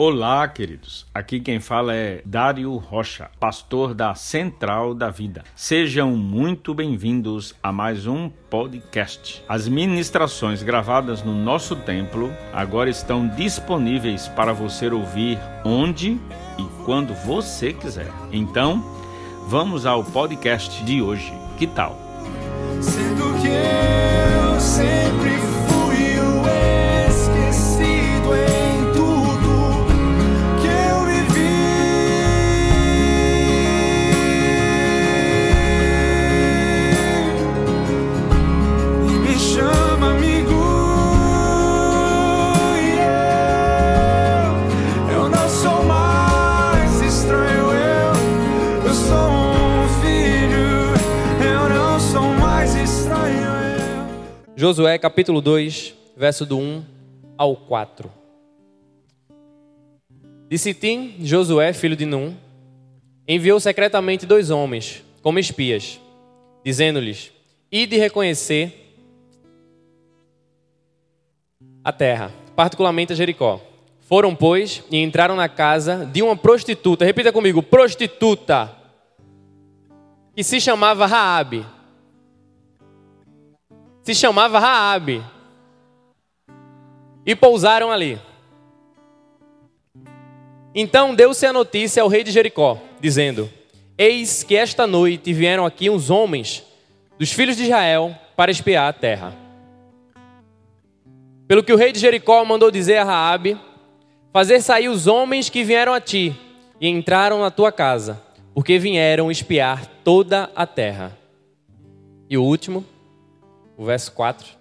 Olá, queridos. Aqui quem fala é Dário Rocha, pastor da Central da Vida. Sejam muito bem-vindos a mais um podcast. As ministrações gravadas no nosso templo agora estão disponíveis para você ouvir onde e quando você quiser. Então, vamos ao podcast de hoje. Que tal? Sendo que Josué capítulo 2, verso do 1 ao 4. De Sitim, Josué, filho de Num, enviou secretamente dois homens como espias, dizendo-lhes: Ide reconhecer a terra, particularmente a Jericó. Foram, pois, e entraram na casa de uma prostituta, repita comigo, prostituta, que se chamava Raabe se chamava Raabe. E pousaram ali. Então deu-se a notícia ao rei de Jericó, dizendo: Eis que esta noite vieram aqui uns homens dos filhos de Israel para espiar a terra. Pelo que o rei de Jericó mandou dizer a Raabe: Fazer sair os homens que vieram a ti e entraram na tua casa, porque vieram espiar toda a terra. E o último, o verso 4.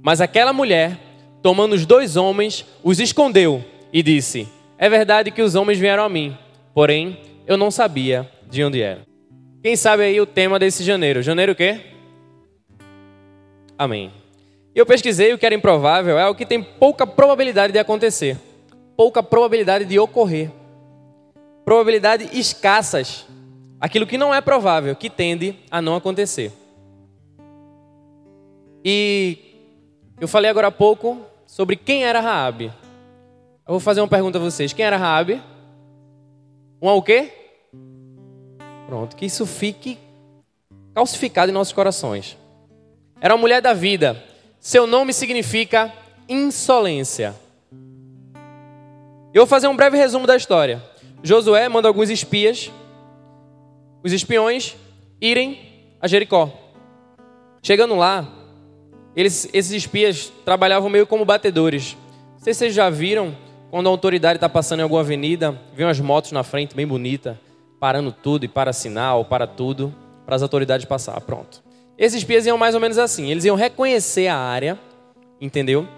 Mas aquela mulher, tomando os dois homens, os escondeu e disse: É verdade que os homens vieram a mim, porém eu não sabia de onde era. Quem sabe aí o tema desse janeiro? Janeiro o quê? Amém. Eu pesquisei o que era improvável, é o que tem pouca probabilidade de acontecer, pouca probabilidade de ocorrer, probabilidade escassas, aquilo que não é provável, que tende a não acontecer. E eu falei agora há pouco sobre quem era Raabe. Eu vou fazer uma pergunta a vocês. Quem era Raabe? Um o quê? Pronto, que isso fique calcificado em nossos corações. Era uma mulher da vida. Seu nome significa insolência. Eu vou fazer um breve resumo da história. Josué manda alguns espias, os espiões, irem a Jericó. Chegando lá, eles, esses espias trabalhavam meio como batedores. Não sei se vocês já viram quando a autoridade está passando em alguma avenida, vem umas motos na frente, bem bonita, parando tudo e para sinal, para tudo, para as autoridades passar. Pronto. Esses espias iam mais ou menos assim. Eles iam reconhecer a área, entendeu?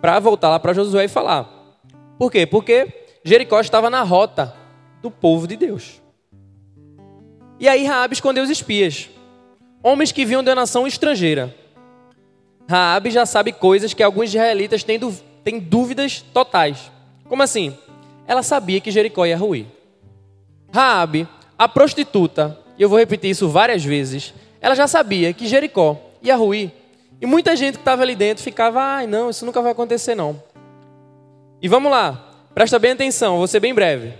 Para voltar lá para Josué e falar. Por quê? Porque Jericó estava na rota do povo de Deus. E aí Raabe escondeu os espias, homens que vinham uma nação estrangeira. Raabe já sabe coisas que alguns israelitas têm, têm dúvidas totais. Como assim? Ela sabia que Jericó ia ruir. Raabe, a prostituta, e eu vou repetir isso várias vezes, ela já sabia que Jericó ia ruir. E muita gente que estava ali dentro ficava, ai não, isso nunca vai acontecer não. E vamos lá, presta bem atenção, vou ser bem breve.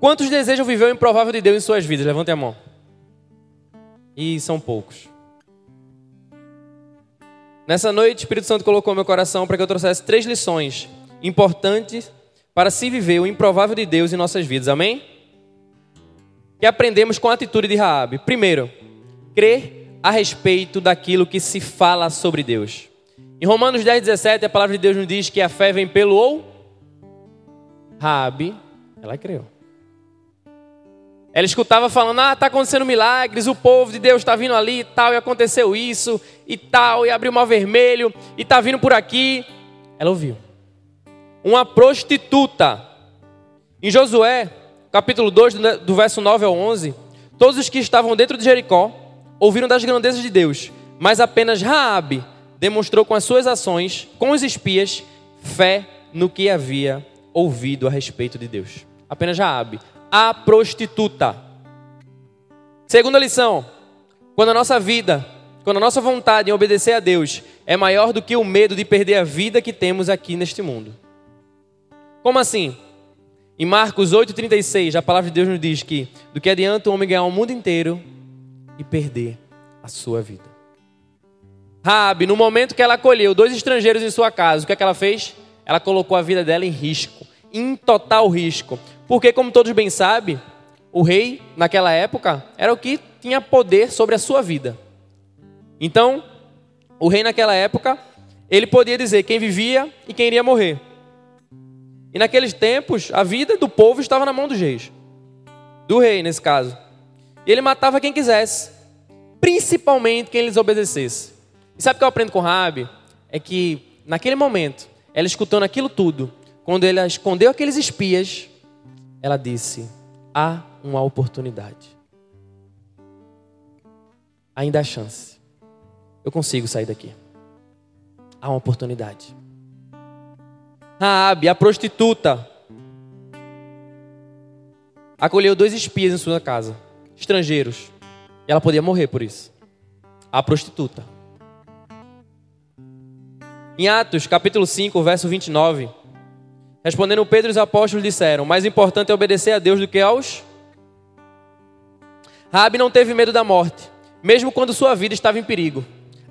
Quantos desejam viver o improvável de Deus em suas vidas? Levante a mão. E são poucos. Nessa noite, o Espírito Santo colocou meu coração para que eu trouxesse três lições importantes para se viver o improvável de Deus em nossas vidas. Amém? Que aprendemos com a atitude de Raabe. Primeiro, crer a respeito daquilo que se fala sobre Deus. Em Romanos 10, 17, a palavra de Deus nos diz que a fé vem pelo ou. Raabe, ela creu. Ela escutava falando: ah, está acontecendo milagres, o povo de Deus está vindo ali e tal, e aconteceu isso e tal, e abriu o mar vermelho, e está vindo por aqui. Ela ouviu. Uma prostituta. Em Josué, capítulo 2, do verso 9 ao 11, todos os que estavam dentro de Jericó ouviram das grandezas de Deus, mas apenas Raabe demonstrou com as suas ações, com os espias, fé no que havia ouvido a respeito de Deus. Apenas Raabe a prostituta. Segunda lição: quando a nossa vida, quando a nossa vontade em obedecer a Deus é maior do que o medo de perder a vida que temos aqui neste mundo. Como assim? Em Marcos 8,36, a palavra de Deus nos diz que do que adianta o homem ganhar o mundo inteiro e perder a sua vida. Rabi, no momento que ela acolheu dois estrangeiros em sua casa, o que, é que ela fez? Ela colocou a vida dela em risco, em total risco. Porque, como todos bem sabem, o rei, naquela época, era o que tinha poder sobre a sua vida. Então, o rei naquela época, ele podia dizer quem vivia e quem iria morrer. E naqueles tempos, a vida do povo estava na mão dos reis. Do rei, nesse caso. E ele matava quem quisesse. Principalmente quem lhes obedecesse. E sabe o que eu aprendo com Rabi? É que, naquele momento, ela escutando aquilo tudo, quando ele escondeu aqueles espias, ela disse: há uma oportunidade. Ainda há chance. Eu consigo sair daqui. Há uma oportunidade. Raabe, a prostituta, acolheu dois espias em sua casa, estrangeiros. E ela podia morrer por isso. A prostituta. Em Atos, capítulo 5, verso 29, respondendo Pedro os apóstolos disseram: Mais importante é obedecer a Deus do que aos. Rabi não teve medo da morte, mesmo quando sua vida estava em perigo.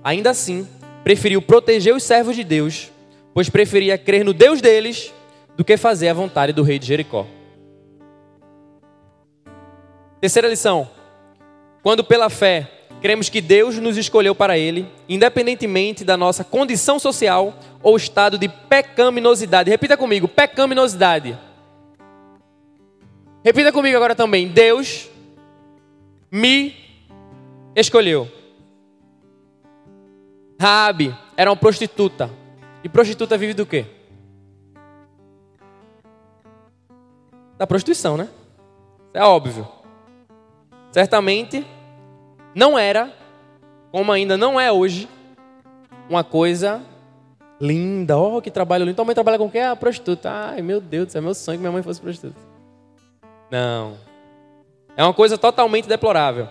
Ainda assim, preferiu proteger os servos de Deus pois preferia crer no Deus deles do que fazer a vontade do rei de Jericó. Terceira lição: quando pela fé cremos que Deus nos escolheu para Ele, independentemente da nossa condição social ou estado de pecaminosidade. Repita comigo: pecaminosidade. Repita comigo agora também: Deus me escolheu. Raabe era uma prostituta e prostituta vive do quê? Da prostituição, né? É óbvio. Certamente não era, como ainda não é hoje, uma coisa linda. Oh, que trabalho lindo. Tua mãe trabalha com quem? Ah, prostituta. Ai, meu Deus, é meu sonho que minha mãe fosse prostituta. Não. É uma coisa totalmente deplorável.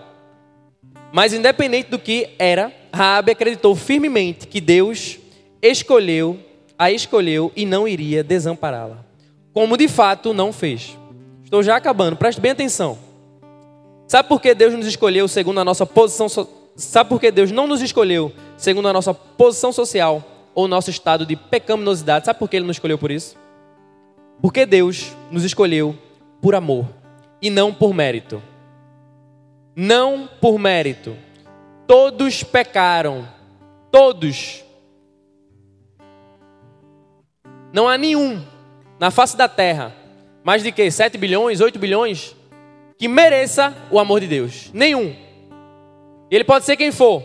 Mas independente do que era, Raabe acreditou firmemente que Deus escolheu, a escolheu e não iria desampará-la. Como de fato não fez. Estou já acabando, preste bem atenção. Sabe por que Deus nos escolheu segundo a nossa posição so... Sabe por que Deus não nos escolheu segundo a nossa posição social ou nosso estado de pecaminosidade? Sabe por que ele nos escolheu por isso? Porque Deus nos escolheu por amor e não por mérito. Não por mérito. Todos pecaram. Todos Não há nenhum na face da terra, mais de que 7 bilhões, 8 bilhões, que mereça o amor de Deus. Nenhum. Ele pode ser quem for.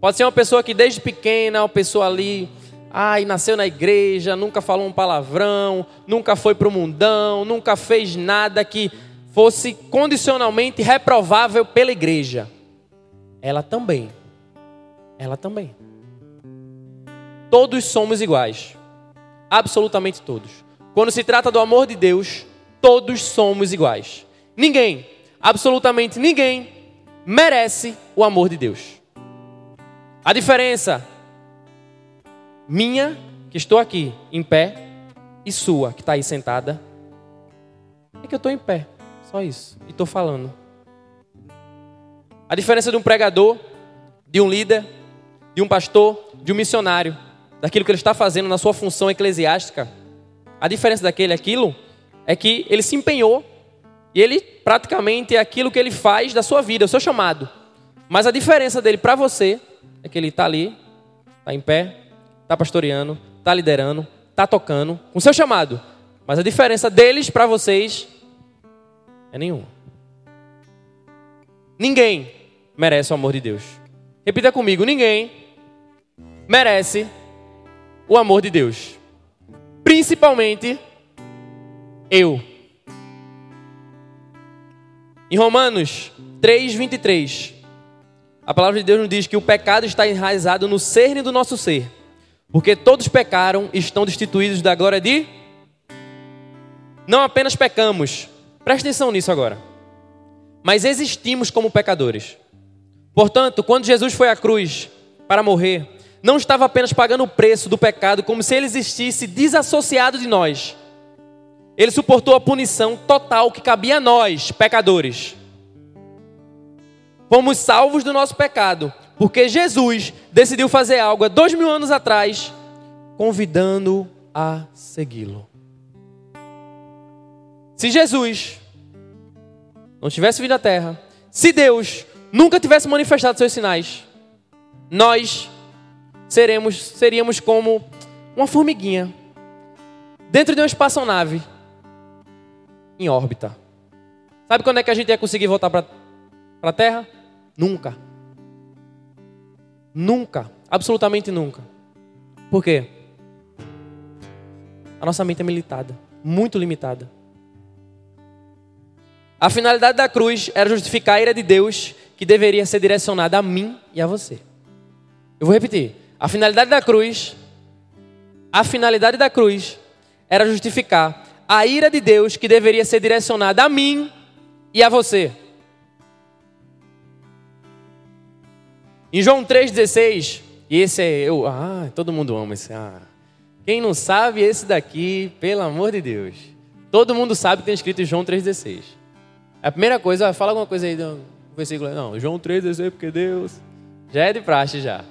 Pode ser uma pessoa que desde pequena, uma pessoa ali, ai, nasceu na igreja, nunca falou um palavrão, nunca foi para o mundão, nunca fez nada que fosse condicionalmente reprovável pela igreja. Ela também. Ela também. Todos somos iguais. Absolutamente todos. Quando se trata do amor de Deus, todos somos iguais. Ninguém, absolutamente ninguém, merece o amor de Deus. A diferença minha, que estou aqui em pé, e sua, que está aí sentada, é que eu estou em pé. Só isso. E estou falando. A diferença de um pregador, de um líder, de um pastor, de um missionário daquilo que ele está fazendo na sua função eclesiástica. A diferença daquele aquilo é que ele se empenhou e ele praticamente é aquilo que ele faz da sua vida, o seu chamado. Mas a diferença dele para você é que ele está ali, está em pé, está pastoreando, está liderando, está tocando, com seu chamado. Mas a diferença deles para vocês é nenhuma. Ninguém merece o amor de Deus. Repita comigo: ninguém merece o amor de Deus. Principalmente eu. Em Romanos 3, 23, a palavra de Deus nos diz que o pecado está enraizado no cerne do nosso ser, porque todos pecaram e estão destituídos da glória de. Não apenas pecamos, preste atenção nisso agora, mas existimos como pecadores. Portanto, quando Jesus foi à cruz para morrer, não estava apenas pagando o preço do pecado como se ele existisse desassociado de nós. Ele suportou a punição total que cabia a nós, pecadores. Fomos salvos do nosso pecado, porque Jesus decidiu fazer algo há dois mil anos atrás, convidando a segui-lo. Se Jesus não tivesse vindo à terra, se Deus nunca tivesse manifestado seus sinais, nós seremos, seríamos como uma formiguinha dentro de uma espaçonave em órbita. Sabe quando é que a gente ia conseguir voltar para a Terra? Nunca. Nunca. Absolutamente nunca. Por quê? A nossa mente é limitada. Muito limitada. A finalidade da cruz era justificar a ira de Deus que deveria ser direcionada a mim e a você. Eu vou repetir. A finalidade da cruz, a finalidade da cruz era justificar a ira de Deus que deveria ser direcionada a mim e a você. Em João 3,16, e esse é eu, ah, todo mundo ama esse. Ah. Quem não sabe, esse daqui, pelo amor de Deus. Todo mundo sabe que tem escrito em João 3,16. A primeira coisa, fala alguma coisa aí do versículo. Não, João 3,16, porque Deus. Já é de praxe já.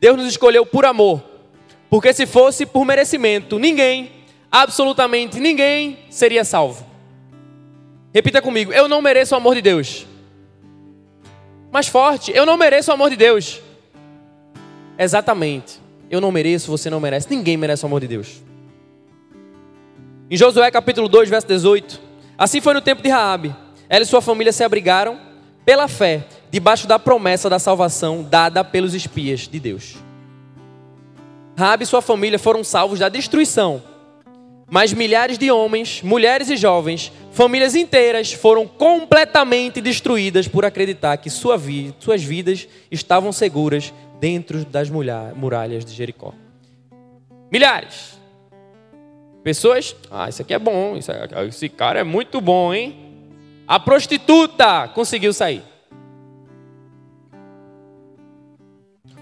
Deus nos escolheu por amor. Porque se fosse por merecimento, ninguém, absolutamente ninguém, seria salvo. Repita comigo: eu não mereço o amor de Deus. Mais forte, eu não mereço o amor de Deus. Exatamente. Eu não mereço, você não merece, ninguém merece o amor de Deus. Em Josué capítulo 2, verso 18. Assim foi no tempo de Raabe. Ela e sua família se abrigaram pela fé debaixo da promessa da salvação dada pelos espias de Deus. Rabi e sua família foram salvos da destruição, mas milhares de homens, mulheres e jovens, famílias inteiras foram completamente destruídas por acreditar que sua suas vidas estavam seguras dentro das muralhas de Jericó. Milhares. Pessoas, ah, isso aqui é bom, esse cara é muito bom, hein? A prostituta conseguiu sair.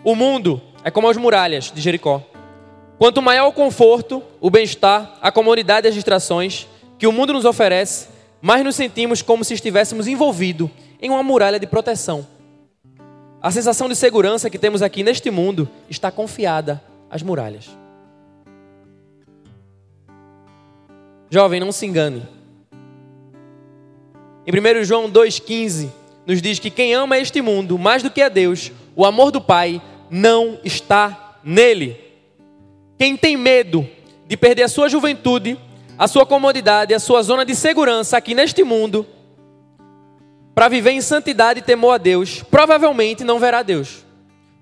O mundo é como as muralhas de Jericó. Quanto maior o conforto, o bem-estar, a comodidade e as distrações que o mundo nos oferece, mais nos sentimos como se estivéssemos envolvidos em uma muralha de proteção. A sensação de segurança que temos aqui neste mundo está confiada às muralhas. Jovem, não se engane. Em 1 João 2,15 nos diz que quem ama este mundo mais do que a Deus, o amor do Pai não está nele. Quem tem medo de perder a sua juventude, a sua comodidade, a sua zona de segurança aqui neste mundo, para viver em santidade e temor a Deus, provavelmente não verá Deus.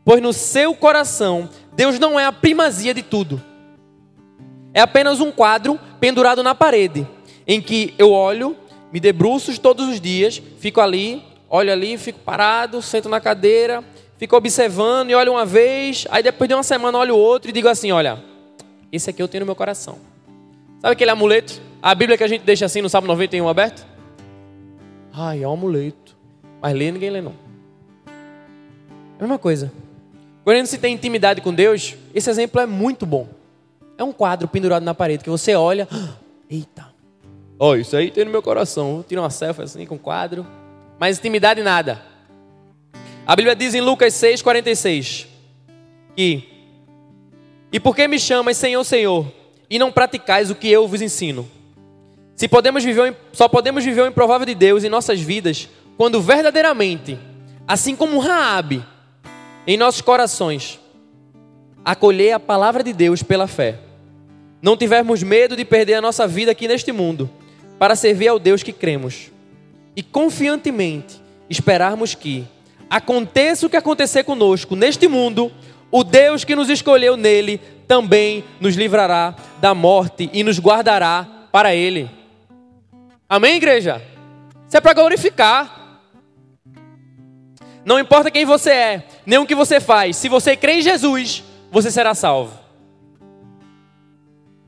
Pois no seu coração, Deus não é a primazia de tudo. É apenas um quadro pendurado na parede, em que eu olho, me debruço todos os dias, fico ali, olho ali, fico parado, sento na cadeira, fico observando e olho uma vez, aí depois de uma semana olho outro e digo assim: olha, esse aqui eu tenho no meu coração. Sabe aquele amuleto? A Bíblia que a gente deixa assim no Salmo 91 aberto? Ai, é um amuleto. Mas lê, ninguém lê não. É a mesma coisa. Quando a gente se tem intimidade com Deus, esse exemplo é muito bom. É um quadro pendurado na parede que você olha, eita. Ó, oh, isso aí tem no meu coração. Vou tirar uma selfie assim com o quadro. Mas intimidade nada. A Bíblia diz em Lucas 6,46 que E por que me chamas Senhor, Senhor, e não praticais o que eu vos ensino? Se podemos viver, só podemos viver o improvável de Deus em nossas vidas quando verdadeiramente, assim como Raabe, em nossos corações, acolher a palavra de Deus pela fé. Não tivermos medo de perder a nossa vida aqui neste mundo para servir ao Deus que cremos. E confiantemente esperarmos que aconteça o que acontecer conosco neste mundo, o Deus que nos escolheu nele também nos livrará da morte e nos guardará para ele. Amém, igreja? Isso é para glorificar. Não importa quem você é, nem o que você faz, se você crê em Jesus, você será salvo.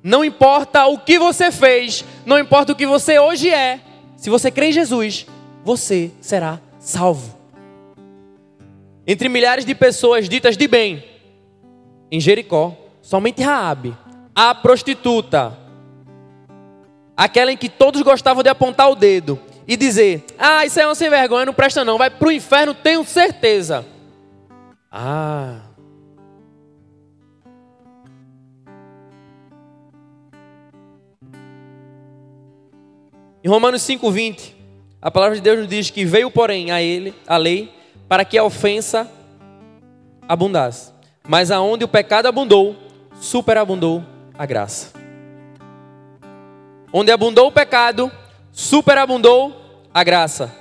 Não importa o que você fez, não importa o que você hoje é, se você crê em Jesus, você será salvo entre milhares de pessoas ditas de bem, em Jericó, somente Raabe, a prostituta, aquela em que todos gostavam de apontar o dedo e dizer: Ah, isso é um sem vergonha, não presta não, vai para o inferno, tenho certeza. Ah. Em Romanos 5:20, a palavra de Deus nos diz que veio, porém, a ele a lei para que a ofensa abundasse. Mas aonde o pecado abundou, superabundou a graça. Onde abundou o pecado, superabundou a graça.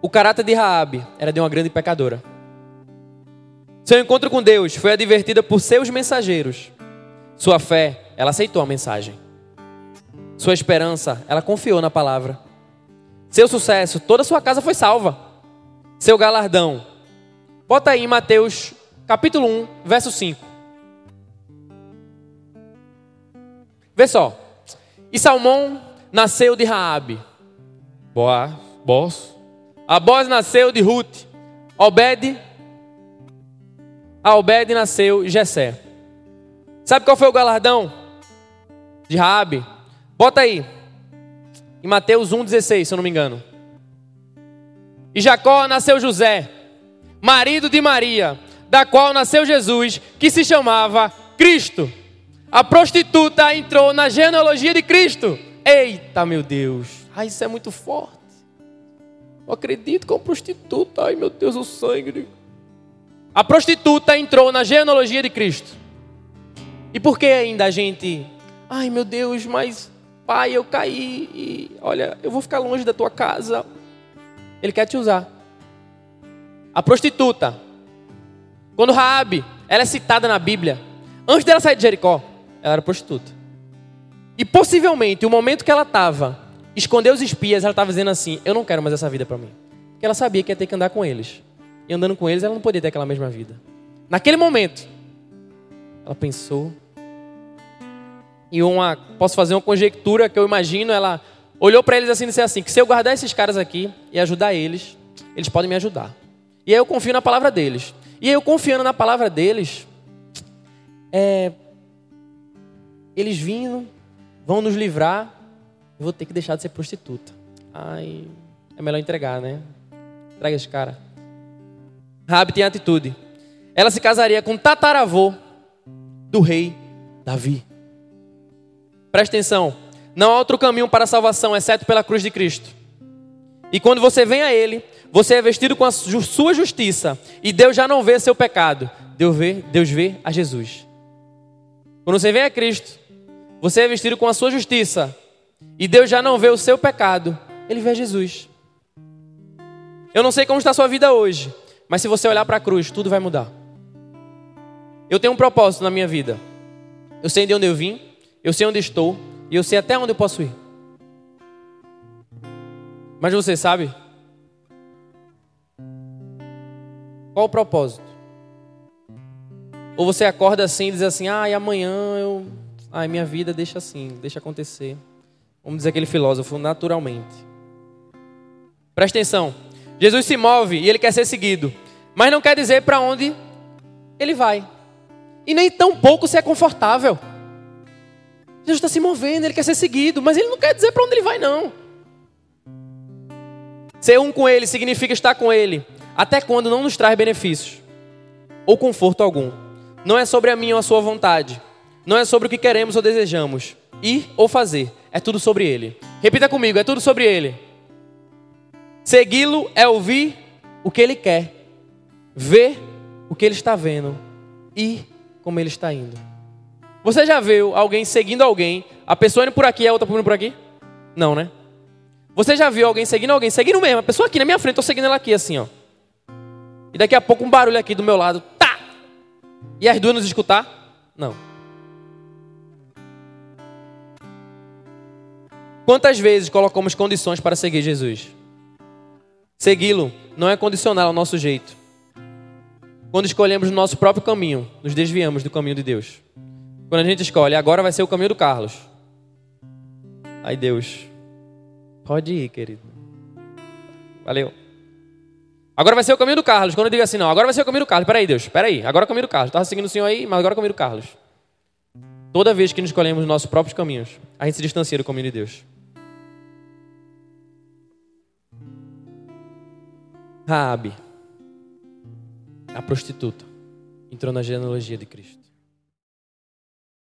O caráter de Raabe era de uma grande pecadora. Seu encontro com Deus foi advertida por seus mensageiros. Sua fé, ela aceitou a mensagem. Sua esperança, ela confiou na palavra. Seu sucesso, toda a sua casa foi salva. Seu galardão. Bota aí em Mateus capítulo 1, verso 5. Vê só. E Salmão nasceu de Raabe. Boa, Boaz. A Boaz nasceu de Ruth. Obed. A Obed nasceu Jessé. Sabe qual foi o galardão de Raabe? Bota aí. Em Mateus 1,16, se eu não me engano. E Jacó nasceu José, marido de Maria, da qual nasceu Jesus, que se chamava Cristo. A prostituta entrou na genealogia de Cristo. Eita, meu Deus. Ai, isso é muito forte. Eu acredito com prostituta. Ai, meu Deus, o sangue. A prostituta entrou na genealogia de Cristo. E por que ainda a gente. Ai, meu Deus, mas pai, eu caí e olha, eu vou ficar longe da tua casa. Ele quer te usar. A prostituta, quando Raabe, ela é citada na Bíblia, antes dela sair de Jericó, ela era prostituta. E possivelmente, o momento que ela estava, esconder os espias, ela estava dizendo assim: Eu não quero mais essa vida para mim. Porque ela sabia que ia ter que andar com eles. E andando com eles, ela não podia ter aquela mesma vida. Naquele momento, ela pensou. E uma, posso fazer uma conjectura que eu imagino, ela olhou para eles assim e disse assim: que se eu guardar esses caras aqui e ajudar eles, eles podem me ajudar. E aí eu confio na palavra deles. E aí eu confiando na palavra deles, é, eles vindo, vão nos livrar, eu vou ter que deixar de ser prostituta. Ai, é melhor entregar, né? Entrega esse cara. Rabi tem atitude. Ela se casaria com o tataravô do rei Davi. Presta atenção. Não há outro caminho para a salvação exceto pela cruz de Cristo. E quando você vem a Ele, você é vestido com a sua justiça. E Deus já não vê seu pecado. Deus vê, Deus vê a Jesus. Quando você vem a Cristo, você é vestido com a sua justiça. E Deus já não vê o seu pecado. Ele vê Jesus. Eu não sei como está a sua vida hoje. Mas se você olhar para a cruz, tudo vai mudar. Eu tenho um propósito na minha vida. Eu sei de onde eu vim. Eu sei onde estou. E eu sei até onde eu posso ir. Mas você sabe? Qual o propósito? Ou você acorda assim e diz assim: ah, e amanhã eu Ai, minha vida deixa assim, deixa acontecer. Vamos dizer aquele filósofo, naturalmente. Presta atenção. Jesus se move e ele quer ser seguido, mas não quer dizer para onde ele vai. E nem tão pouco se é confortável. Jesus está se movendo, ele quer ser seguido, mas ele não quer dizer para onde ele vai, não. Ser um com ele significa estar com ele, até quando não nos traz benefícios ou conforto algum. Não é sobre a minha ou a sua vontade, não é sobre o que queremos ou desejamos, ir ou fazer, é tudo sobre Ele. Repita comigo: é tudo sobre Ele. Segui-lo é ouvir o que Ele quer, ver o que Ele está vendo, ir como Ele está indo. Você já viu alguém seguindo alguém, a pessoa indo por aqui e a outra indo por aqui? Não, né? Você já viu alguém seguindo alguém, seguindo mesmo, a pessoa aqui na minha frente, estou seguindo ela aqui assim, ó. E daqui a pouco um barulho aqui do meu lado, tá! E as duas nos escutar? Não. Quantas vezes colocamos condições para seguir Jesus? Segui-lo não é condicional ao nosso jeito. Quando escolhemos o nosso próprio caminho, nos desviamos do caminho de Deus. Quando a gente escolhe, agora vai ser o caminho do Carlos. Aí Deus, pode ir, querido. Valeu. Agora vai ser o caminho do Carlos. Quando eu digo assim, não, agora vai ser o caminho do Carlos. Peraí, Deus, peraí. Agora é o caminho do Carlos. Estava seguindo o senhor aí, mas agora é o caminho do Carlos. Toda vez que nos escolhemos nossos próprios caminhos, a gente se distancia do caminho de Deus. Raabe, a prostituta, entrou na genealogia de Cristo.